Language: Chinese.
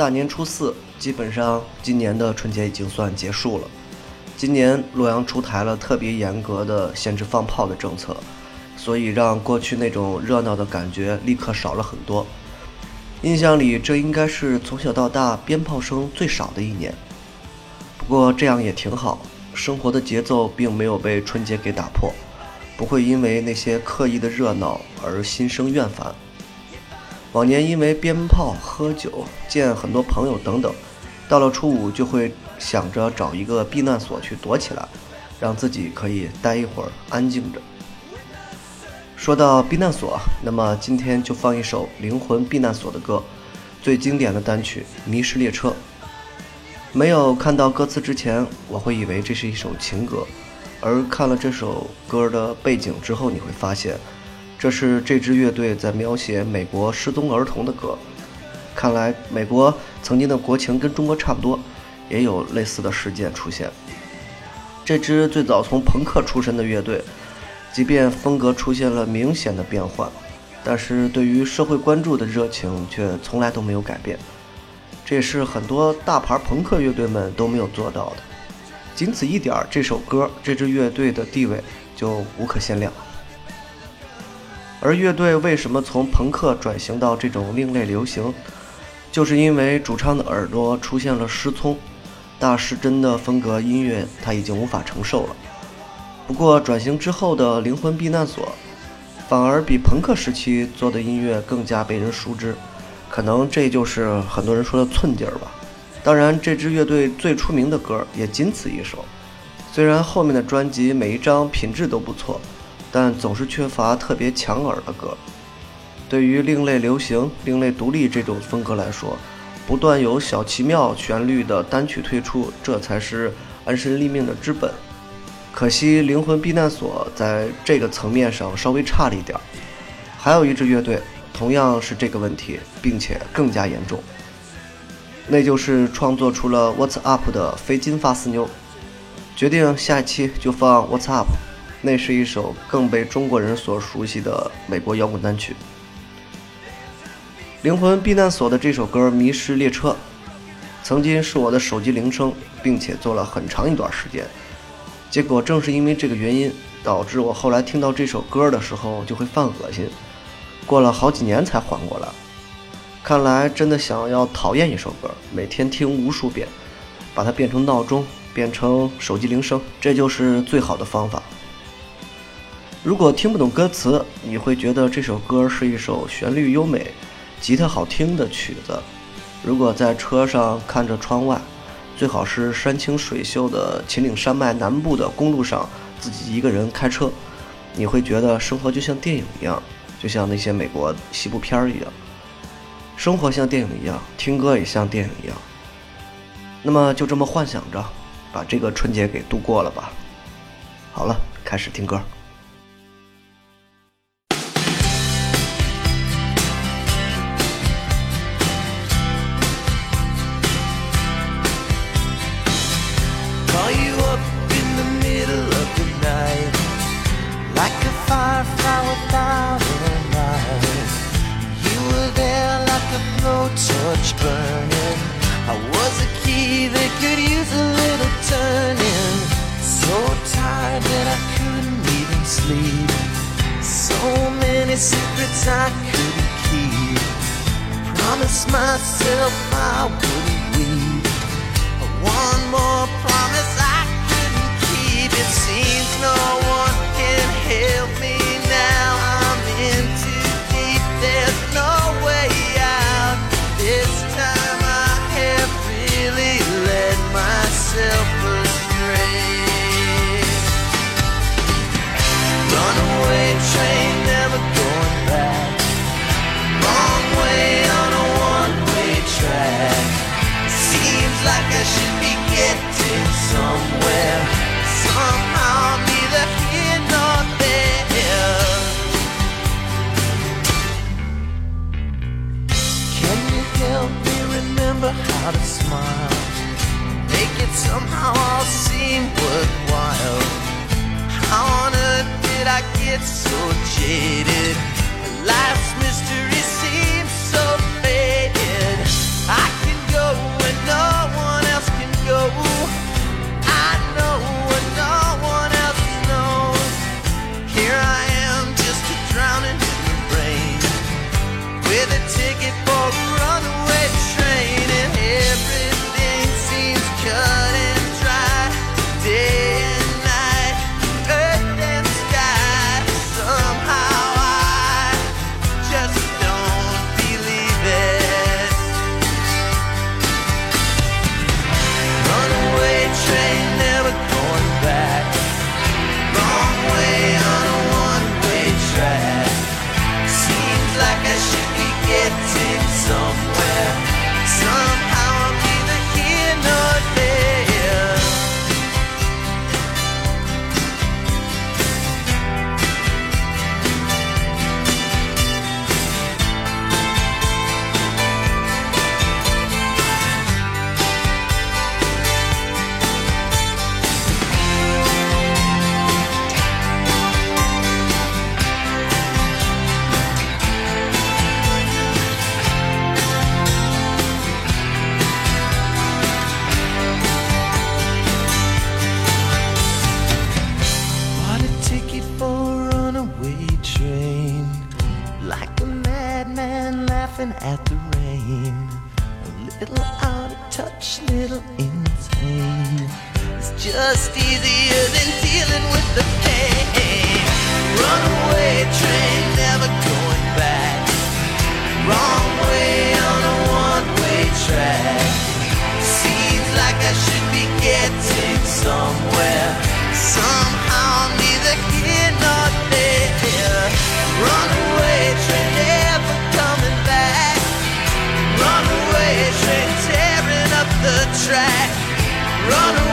大年初四，基本上今年的春节已经算结束了。今年洛阳出台了特别严格的限制放炮的政策，所以让过去那种热闹的感觉立刻少了很多。印象里，这应该是从小到大鞭炮声最少的一年。不过这样也挺好，生活的节奏并没有被春节给打破，不会因为那些刻意的热闹而心生怨烦。往年因为鞭炮、喝酒、见很多朋友等等，到了初五就会想着找一个避难所去躲起来，让自己可以待一会儿，安静着。说到避难所，那么今天就放一首灵魂避难所的歌，最经典的单曲《迷失列车》。没有看到歌词之前，我会以为这是一首情歌，而看了这首歌的背景之后，你会发现。这是这支乐队在描写美国失踪儿童的歌。看来美国曾经的国情跟中国差不多，也有类似的事件出现。这支最早从朋克出身的乐队，即便风格出现了明显的变换，但是对于社会关注的热情却从来都没有改变。这也是很多大牌朋克乐队们都没有做到的。仅此一点，这首歌、这支乐队的地位就无可限量。而乐队为什么从朋克转型到这种另类流行，就是因为主唱的耳朵出现了失聪，大失真的风格音乐他已经无法承受了。不过转型之后的灵魂避难所，反而比朋克时期做的音乐更加被人熟知，可能这就是很多人说的寸劲儿吧。当然，这支乐队最出名的歌也仅此一首，虽然后面的专辑每一张品质都不错。但总是缺乏特别抢耳的歌。对于另类流行、另类独立这种风格来说，不断有小奇妙旋律的单曲推出，这才是安身立命的之本。可惜灵魂避难所在这个层面上稍微差了一点。还有一支乐队同样是这个问题，并且更加严重，那就是创作出了《What's Up》的非金发四妞。决定下一期就放《What's Up》。那是一首更被中国人所熟悉的美国摇滚单曲，《灵魂避难所》的这首歌《迷失列车》，曾经是我的手机铃声，并且做了很长一段时间。结果正是因为这个原因，导致我后来听到这首歌的时候就会犯恶心，过了好几年才缓过来。看来真的想要讨厌一首歌，每天听无数遍，把它变成闹钟，变成手机铃声，这就是最好的方法。如果听不懂歌词，你会觉得这首歌是一首旋律优美、吉他好听的曲子。如果在车上看着窗外，最好是山清水秀的秦岭山脉南部的公路上，自己一个人开车，你会觉得生活就像电影一样，就像那些美国西部片儿一样。生活像电影一样，听歌也像电影一样。那么就这么幻想着，把这个春节给度过了吧。好了，开始听歌。Myself I wouldn't like I should be getting somewhere. Somehow neither here nor there. Can you help me remember how to smile? Make it somehow all seem worthwhile. How on earth did I get so jaded? Life's mystery little out of touch, little insane. It's just easier than dealing with the pain. track, run away.